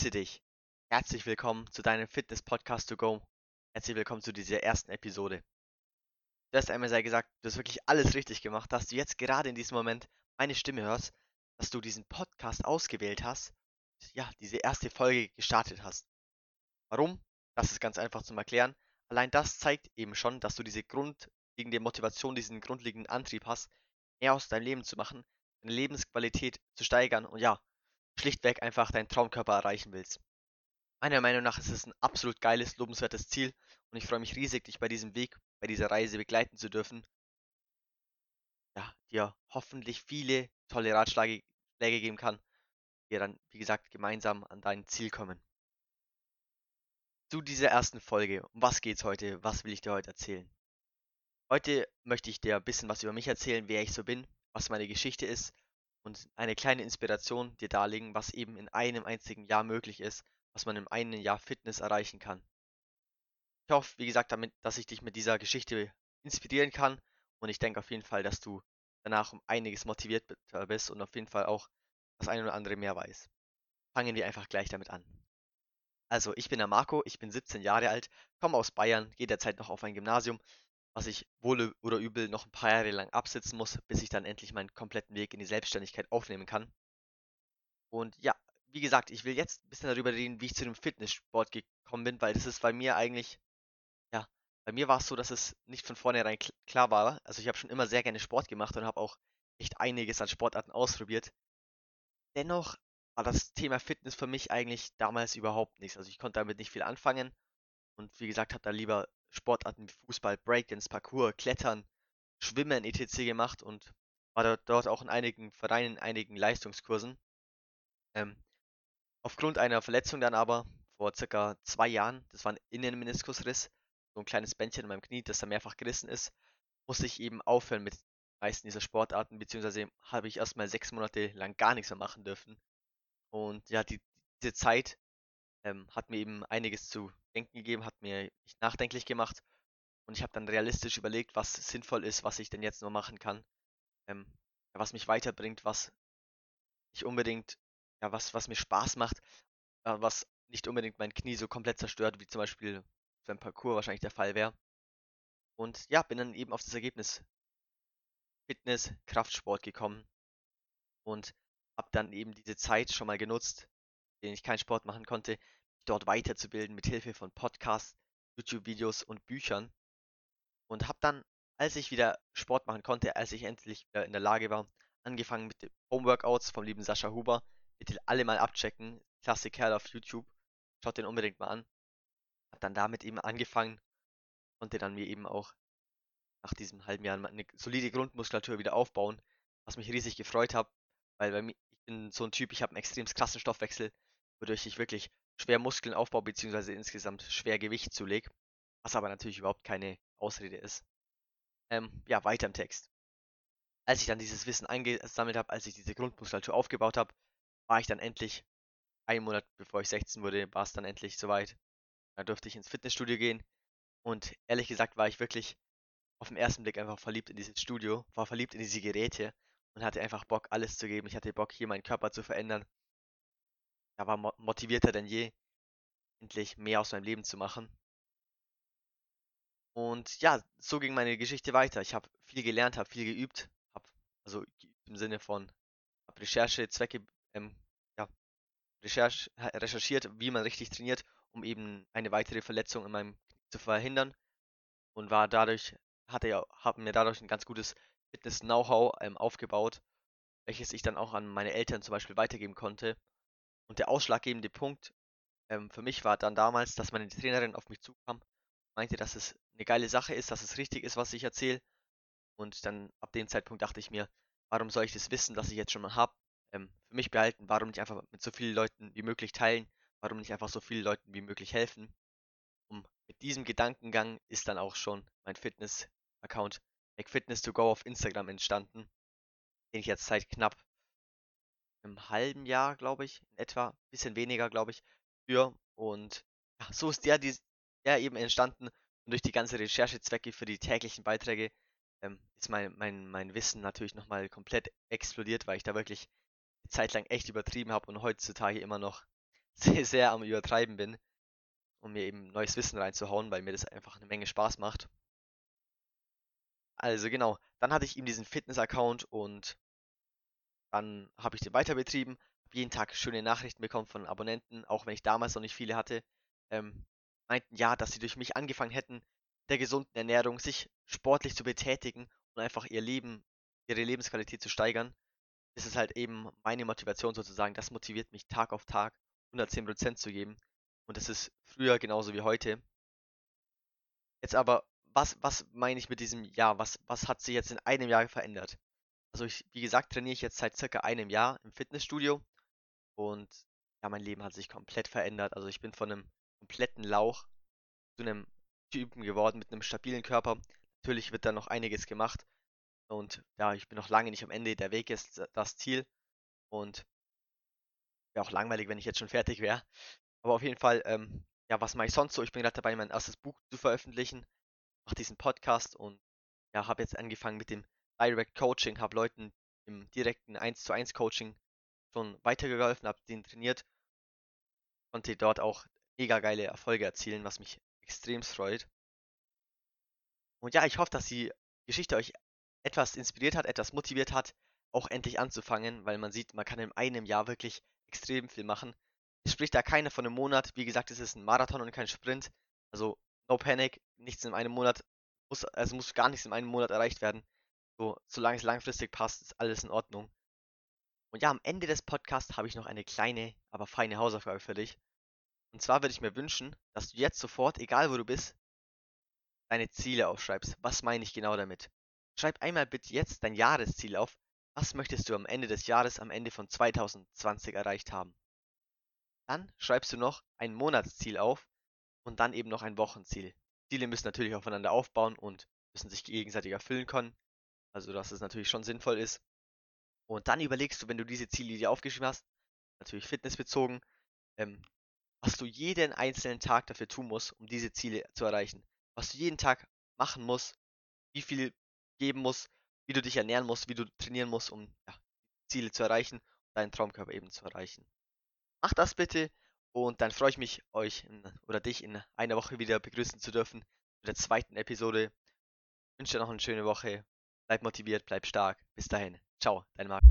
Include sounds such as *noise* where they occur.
Grüße dich. Herzlich willkommen zu deinem Fitness Podcast to go. Herzlich willkommen zu dieser ersten Episode. Du einmal sei gesagt, du hast wirklich alles richtig gemacht, dass du jetzt gerade in diesem Moment meine Stimme hörst, dass du diesen Podcast ausgewählt hast, ja, diese erste Folge gestartet hast. Warum? Das ist ganz einfach zum Erklären. Allein das zeigt eben schon, dass du diese grundlegende Motivation, diesen grundlegenden Antrieb hast, mehr aus deinem Leben zu machen, deine Lebensqualität zu steigern und ja, schlichtweg einfach deinen Traumkörper erreichen willst. Meiner Meinung nach ist es ein absolut geiles, lobenswertes Ziel und ich freue mich riesig, dich bei diesem Weg, bei dieser Reise begleiten zu dürfen. Ja, dir hoffentlich viele tolle Ratschläge geben kann, die dann, wie gesagt, gemeinsam an dein Ziel kommen. Zu dieser ersten Folge. Um was geht's heute? Was will ich dir heute erzählen? Heute möchte ich dir ein bisschen was über mich erzählen, wer ich so bin, was meine Geschichte ist und eine kleine Inspiration dir darlegen, was eben in einem einzigen Jahr möglich ist, was man in einem Jahr Fitness erreichen kann. Ich hoffe, wie gesagt, damit, dass ich dich mit dieser Geschichte inspirieren kann und ich denke auf jeden Fall, dass du danach um einiges motiviert bist und auf jeden Fall auch das eine oder andere mehr weiß. Fangen wir einfach gleich damit an. Also, ich bin der Marco, ich bin 17 Jahre alt, komme aus Bayern, gehe derzeit noch auf ein Gymnasium, was ich wohl oder übel noch ein paar Jahre lang absitzen muss, bis ich dann endlich meinen kompletten Weg in die Selbstständigkeit aufnehmen kann. Und ja, wie gesagt, ich will jetzt ein bisschen darüber reden, wie ich zu dem Fitnesssport gekommen bin, weil das ist bei mir eigentlich, ja, bei mir war es so, dass es nicht von vornherein klar war. Also ich habe schon immer sehr gerne Sport gemacht und habe auch echt einiges an Sportarten ausprobiert. Dennoch war das Thema Fitness für mich eigentlich damals überhaupt nichts. Also ich konnte damit nicht viel anfangen und wie gesagt, habe da lieber Sportarten wie Fußball, Breakdance, Parkour, Klettern, Schwimmen etc. gemacht und war dort auch in einigen Vereinen, in einigen Leistungskursen. Ähm, aufgrund einer Verletzung dann aber vor circa zwei Jahren, das war ein Innenmeniskusriss, so ein kleines Bändchen in meinem Knie, das da mehrfach gerissen ist, musste ich eben aufhören mit meisten dieser Sportarten, beziehungsweise habe ich erstmal sechs Monate lang gar nichts mehr machen dürfen. Und ja, die, diese Zeit ähm, hat mir eben einiges zu denken gegeben, hat mir nachdenklich gemacht und ich habe dann realistisch überlegt, was sinnvoll ist, was ich denn jetzt nur machen kann, ähm, was mich weiterbringt, was nicht unbedingt, ja, was, was mir Spaß macht, äh, was nicht unbedingt mein Knie so komplett zerstört, wie zum Beispiel beim Parcours wahrscheinlich der Fall wäre. Und ja, bin dann eben auf das Ergebnis Fitness, Kraftsport gekommen und habe dann eben diese Zeit schon mal genutzt, denen ich keinen Sport machen konnte, dort weiterzubilden mit Hilfe von Podcasts, YouTube-Videos und Büchern. Und habe dann, als ich wieder Sport machen konnte, als ich endlich wieder in der Lage war, angefangen mit den Homeworkouts vom lieben Sascha Huber. Bitte alle mal abchecken. Klasse Kerl auf YouTube. Schaut den unbedingt mal an. Hab dann damit eben angefangen. Konnte dann mir eben auch nach diesem halben Jahr eine solide Grundmuskulatur wieder aufbauen, was mich riesig gefreut hat, weil bei mir, ich bin so ein Typ, ich habe einen extrem krassen Stoffwechsel, wodurch ich wirklich schwer Muskeln aufbaue, beziehungsweise insgesamt schwer Gewicht zulege, was aber natürlich überhaupt keine Ausrede ist. Ähm, ja, weiter im Text. Als ich dann dieses Wissen eingesammelt habe, als ich diese Grundmuskulatur aufgebaut habe, war ich dann endlich, einen Monat bevor ich 16 wurde, war es dann endlich soweit. Da durfte ich ins Fitnessstudio gehen und ehrlich gesagt war ich wirklich auf den ersten Blick einfach verliebt in dieses Studio, war verliebt in diese Geräte und hatte einfach Bock, alles zu geben. Ich hatte Bock, hier meinen Körper zu verändern. Er war motivierter denn je, endlich mehr aus meinem Leben zu machen. Und ja, so ging meine Geschichte weiter. Ich habe viel gelernt, habe viel geübt, habe also im Sinne von habe Recherchezwecke, ähm, ja, Recherche, recherchiert, wie man richtig trainiert, um eben eine weitere Verletzung in meinem Knie zu verhindern und war dadurch hatte ja, habe mir dadurch ein ganz gutes Fitness-Know-how ähm, aufgebaut, welches ich dann auch an meine Eltern zum Beispiel weitergeben konnte. Und der ausschlaggebende Punkt ähm, für mich war dann damals, dass meine Trainerin auf mich zukam, meinte, dass es eine geile Sache ist, dass es richtig ist, was ich erzähle. Und dann ab dem Zeitpunkt dachte ich mir, warum soll ich das Wissen, das ich jetzt schon mal habe, ähm, für mich behalten? Warum nicht einfach mit so vielen Leuten wie möglich teilen? Warum nicht einfach so vielen Leuten wie möglich helfen? Und mit diesem Gedankengang ist dann auch schon mein Fitness Account McFitness2Go auf Instagram entstanden, den ich jetzt seit knapp einem halben Jahr, glaube ich, in etwa, bisschen weniger, glaube ich, für. Und ja, so ist der, die, der eben entstanden. Und durch die ganze Recherchezwecke für die täglichen Beiträge ähm, ist mein, mein, mein Wissen natürlich nochmal komplett explodiert, weil ich da wirklich eine Zeit lang echt übertrieben habe und heutzutage immer noch *laughs* sehr, sehr am Übertreiben bin, um mir eben neues Wissen reinzuhauen, weil mir das einfach eine Menge Spaß macht. Also genau, dann hatte ich ihm diesen Fitness-Account und dann habe ich den weiter betrieben, habe jeden Tag schöne Nachrichten bekommen von Abonnenten, auch wenn ich damals noch nicht viele hatte. Ähm, meinten ja, dass sie durch mich angefangen hätten, der gesunden Ernährung, sich sportlich zu betätigen und einfach ihr Leben, ihre Lebensqualität zu steigern. Das ist halt eben meine Motivation sozusagen. Das motiviert mich Tag auf Tag 110% zu geben. Und das ist früher genauso wie heute. Jetzt aber, was, was meine ich mit diesem Jahr? Was, was hat sich jetzt in einem Jahr verändert? Also ich, wie gesagt, trainiere ich jetzt seit circa einem Jahr im Fitnessstudio und ja, mein Leben hat sich komplett verändert. Also ich bin von einem kompletten Lauch zu einem Typen geworden mit einem stabilen Körper. Natürlich wird da noch einiges gemacht und ja, ich bin noch lange nicht am Ende. Der Weg ist das Ziel und wäre auch langweilig, wenn ich jetzt schon fertig wäre. Aber auf jeden Fall, ähm, ja, was mache ich sonst so? Ich bin gerade dabei, mein erstes Buch zu veröffentlichen, mache diesen Podcast und ja, habe jetzt angefangen mit dem Direct Coaching, habe Leuten im direkten 1 zu 1 Coaching schon weitergeholfen, habe den trainiert, konnte dort auch mega geile Erfolge erzielen, was mich extrem freut. Und ja, ich hoffe, dass die Geschichte euch etwas inspiriert hat, etwas motiviert hat, auch endlich anzufangen, weil man sieht, man kann in einem Jahr wirklich extrem viel machen. Es spricht da keiner von einem Monat. Wie gesagt, es ist ein Marathon und kein Sprint. Also no panic, nichts in einem Monat, muss, also muss gar nichts in einem Monat erreicht werden. So, solange es langfristig passt, ist alles in Ordnung. Und ja, am Ende des Podcasts habe ich noch eine kleine, aber feine Hausaufgabe für dich. Und zwar würde ich mir wünschen, dass du jetzt sofort, egal wo du bist, deine Ziele aufschreibst. Was meine ich genau damit? Schreib einmal bitte jetzt dein Jahresziel auf. Was möchtest du am Ende des Jahres, am Ende von 2020 erreicht haben? Dann schreibst du noch ein Monatsziel auf und dann eben noch ein Wochenziel. Ziele müssen natürlich aufeinander aufbauen und müssen sich gegenseitig erfüllen können. Also, dass es natürlich schon sinnvoll ist. Und dann überlegst du, wenn du diese Ziele dir aufgeschrieben hast, natürlich fitnessbezogen, ähm, was du jeden einzelnen Tag dafür tun musst, um diese Ziele zu erreichen. Was du jeden Tag machen musst, wie viel geben musst, wie du dich ernähren musst, wie du trainieren musst, um ja, Ziele zu erreichen und deinen Traumkörper eben zu erreichen. Mach das bitte und dann freue ich mich, euch in, oder dich in einer Woche wieder begrüßen zu dürfen mit der zweiten Episode. Ich wünsche dir noch eine schöne Woche. Bleib motiviert, bleib stark. Bis dahin. Ciao, dein Marc.